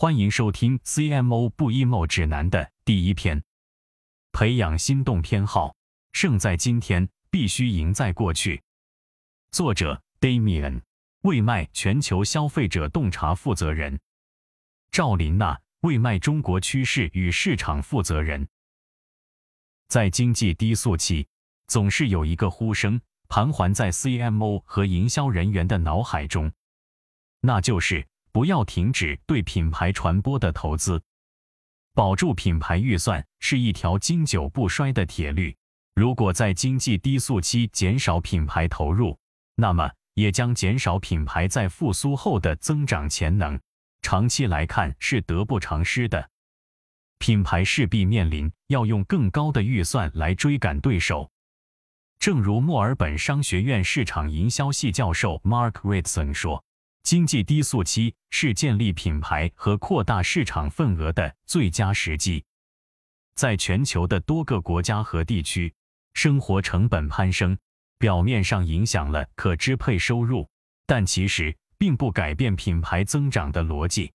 欢迎收听 CMO 不 emo 指南的第一篇。培养心动偏好，胜在今天，必须赢在过去。作者：Damian，魏麦全球消费者洞察负责人；赵琳娜，魏麦中国趋势与市场负责人。在经济低速期，总是有一个呼声盘桓在 CMO 和营销人员的脑海中，那就是。不要停止对品牌传播的投资，保住品牌预算是一条经久不衰的铁律。如果在经济低速期减少品牌投入，那么也将减少品牌在复苏后的增长潜能。长期来看是得不偿失的，品牌势必面临要用更高的预算来追赶对手。正如墨尔本商学院市场营销系教授 Mark Ritson 说。经济低速期是建立品牌和扩大市场份额的最佳时机。在全球的多个国家和地区，生活成本攀升，表面上影响了可支配收入，但其实并不改变品牌增长的逻辑。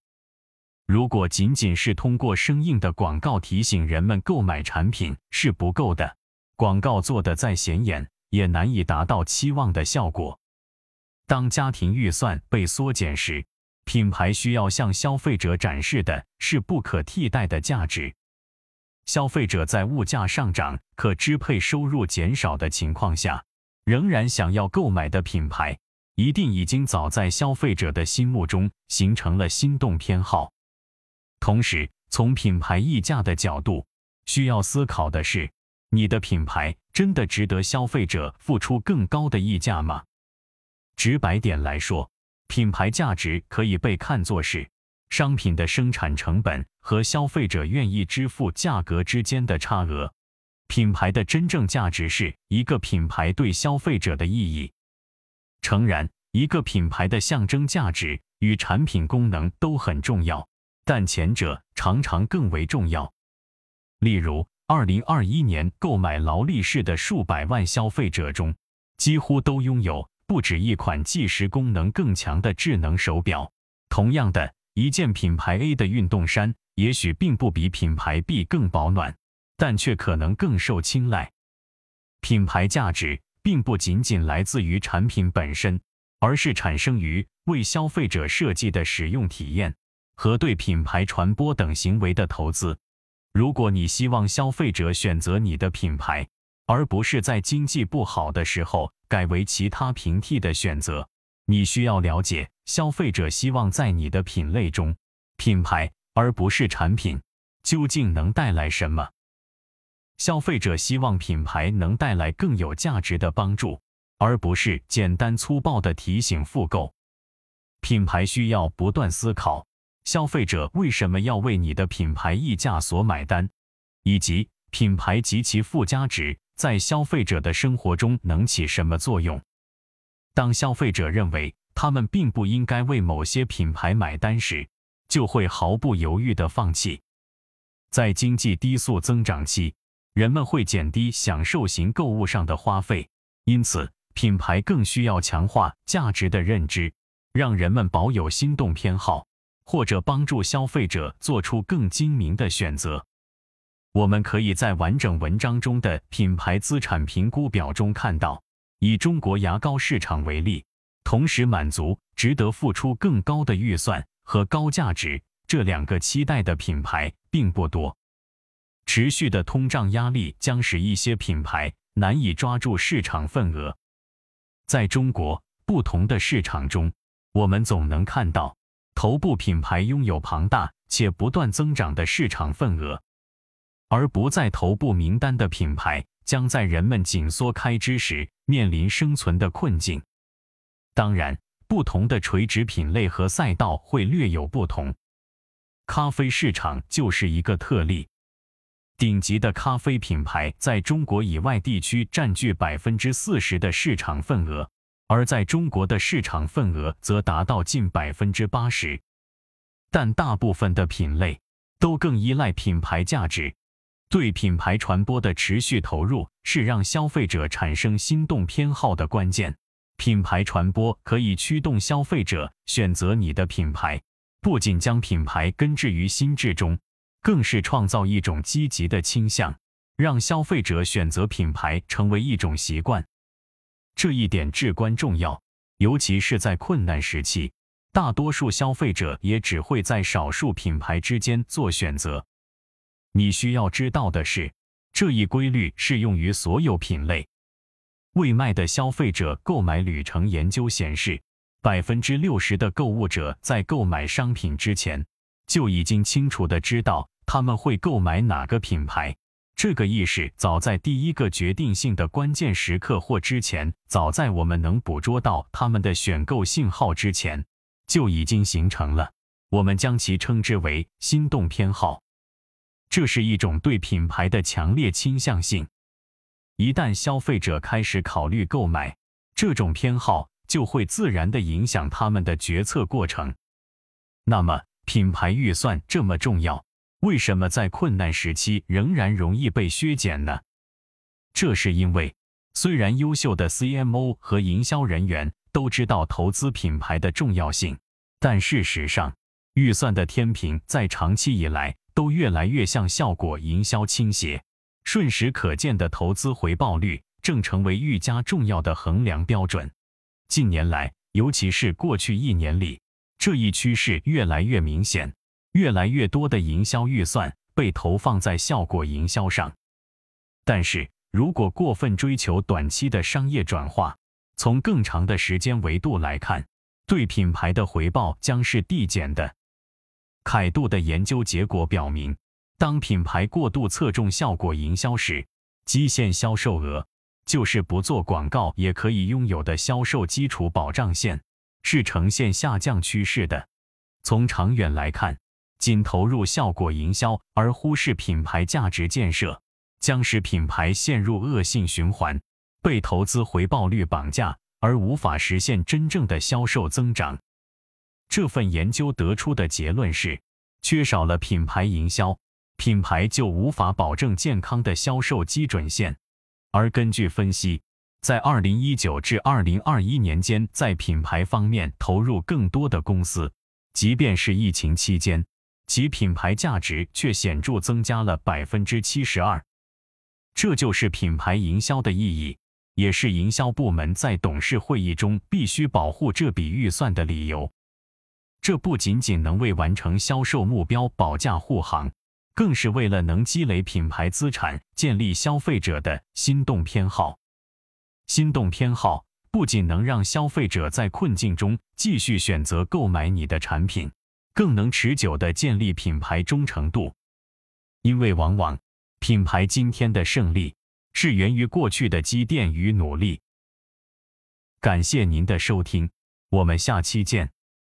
如果仅仅是通过生硬的广告提醒人们购买产品是不够的，广告做得再显眼，也难以达到期望的效果。当家庭预算被缩减时，品牌需要向消费者展示的是不可替代的价值。消费者在物价上涨、可支配收入减少的情况下，仍然想要购买的品牌，一定已经早在消费者的心目中形成了心动偏好。同时，从品牌溢价的角度，需要思考的是：你的品牌真的值得消费者付出更高的溢价吗？直白点来说，品牌价值可以被看作是商品的生产成本和消费者愿意支付价格之间的差额。品牌的真正价值是一个品牌对消费者的意义。诚然，一个品牌的象征价值与产品功能都很重要，但前者常常更为重要。例如，二零二一年购买劳力士的数百万消费者中，几乎都拥有。不止一款计时功能更强的智能手表。同样的一件品牌 A 的运动衫，也许并不比品牌 B 更保暖，但却可能更受青睐。品牌价值并不仅仅来自于产品本身，而是产生于为消费者设计的使用体验和对品牌传播等行为的投资。如果你希望消费者选择你的品牌，而不是在经济不好的时候。改为其他平替的选择，你需要了解消费者希望在你的品类中，品牌而不是产品究竟能带来什么。消费者希望品牌能带来更有价值的帮助，而不是简单粗暴的提醒复购。品牌需要不断思考消费者为什么要为你的品牌溢价所买单，以及品牌及其附加值。在消费者的生活中能起什么作用？当消费者认为他们并不应该为某些品牌买单时，就会毫不犹豫地放弃。在经济低速增长期，人们会减低享受型购物上的花费，因此品牌更需要强化价值的认知，让人们保有心动偏好，或者帮助消费者做出更精明的选择。我们可以在完整文章中的品牌资产评估表中看到，以中国牙膏市场为例，同时满足值得付出更高的预算和高价值这两个期待的品牌并不多。持续的通胀压力将使一些品牌难以抓住市场份额。在中国不同的市场中，我们总能看到头部品牌拥有庞大且不断增长的市场份额。而不在头部名单的品牌，将在人们紧缩开支时面临生存的困境。当然，不同的垂直品类和赛道会略有不同。咖啡市场就是一个特例，顶级的咖啡品牌在中国以外地区占据百分之四十的市场份额，而在中国的市场份额则达到近百分之八十。但大部分的品类都更依赖品牌价值。对品牌传播的持续投入是让消费者产生心动偏好的关键。品牌传播可以驱动消费者选择你的品牌，不仅将品牌根植于心智中，更是创造一种积极的倾向，让消费者选择品牌成为一种习惯。这一点至关重要，尤其是在困难时期，大多数消费者也只会在少数品牌之间做选择。你需要知道的是，这一规律适用于所有品类。未卖的消费者购买旅程研究显示，百分之六十的购物者在购买商品之前，就已经清楚的知道他们会购买哪个品牌。这个意识早在第一个决定性的关键时刻或之前，早在我们能捕捉到他们的选购信号之前，就已经形成了。我们将其称之为心动偏好。这是一种对品牌的强烈倾向性。一旦消费者开始考虑购买，这种偏好就会自然地影响他们的决策过程。那么，品牌预算这么重要？为什么在困难时期仍然容易被削减呢？这是因为，虽然优秀的 CMO 和营销人员都知道投资品牌的重要性，但事实上，预算的天平在长期以来都越来越向效果营销倾斜。瞬时可见的投资回报率正成为愈加重要的衡量标准。近年来，尤其是过去一年里，这一趋势越来越明显。越来越多的营销预算被投放在效果营销上，但是如果过分追求短期的商业转化，从更长的时间维度来看，对品牌的回报将是递减的。凯度的研究结果表明，当品牌过度侧重效果营销时，基线销售额就是不做广告也可以拥有的销售基础保障线，是呈现下降趋势的。从长远来看，仅投入效果营销而忽视品牌价值建设，将使品牌陷入恶性循环，被投资回报率绑架，而无法实现真正的销售增长。这份研究得出的结论是，缺少了品牌营销，品牌就无法保证健康的销售基准线。而根据分析，在2019至2021年间，在品牌方面投入更多的公司，即便是疫情期间。其品牌价值却显著增加了百分之七十二，这就是品牌营销的意义，也是营销部门在董事会议中必须保护这笔预算的理由。这不仅仅能为完成销售目标保驾护航，更是为了能积累品牌资产，建立消费者的心动偏好。心动偏好不仅能让消费者在困境中继续选择购买你的产品。更能持久地建立品牌忠诚度，因为往往品牌今天的胜利是源于过去的积淀与努力。感谢您的收听，我们下期见。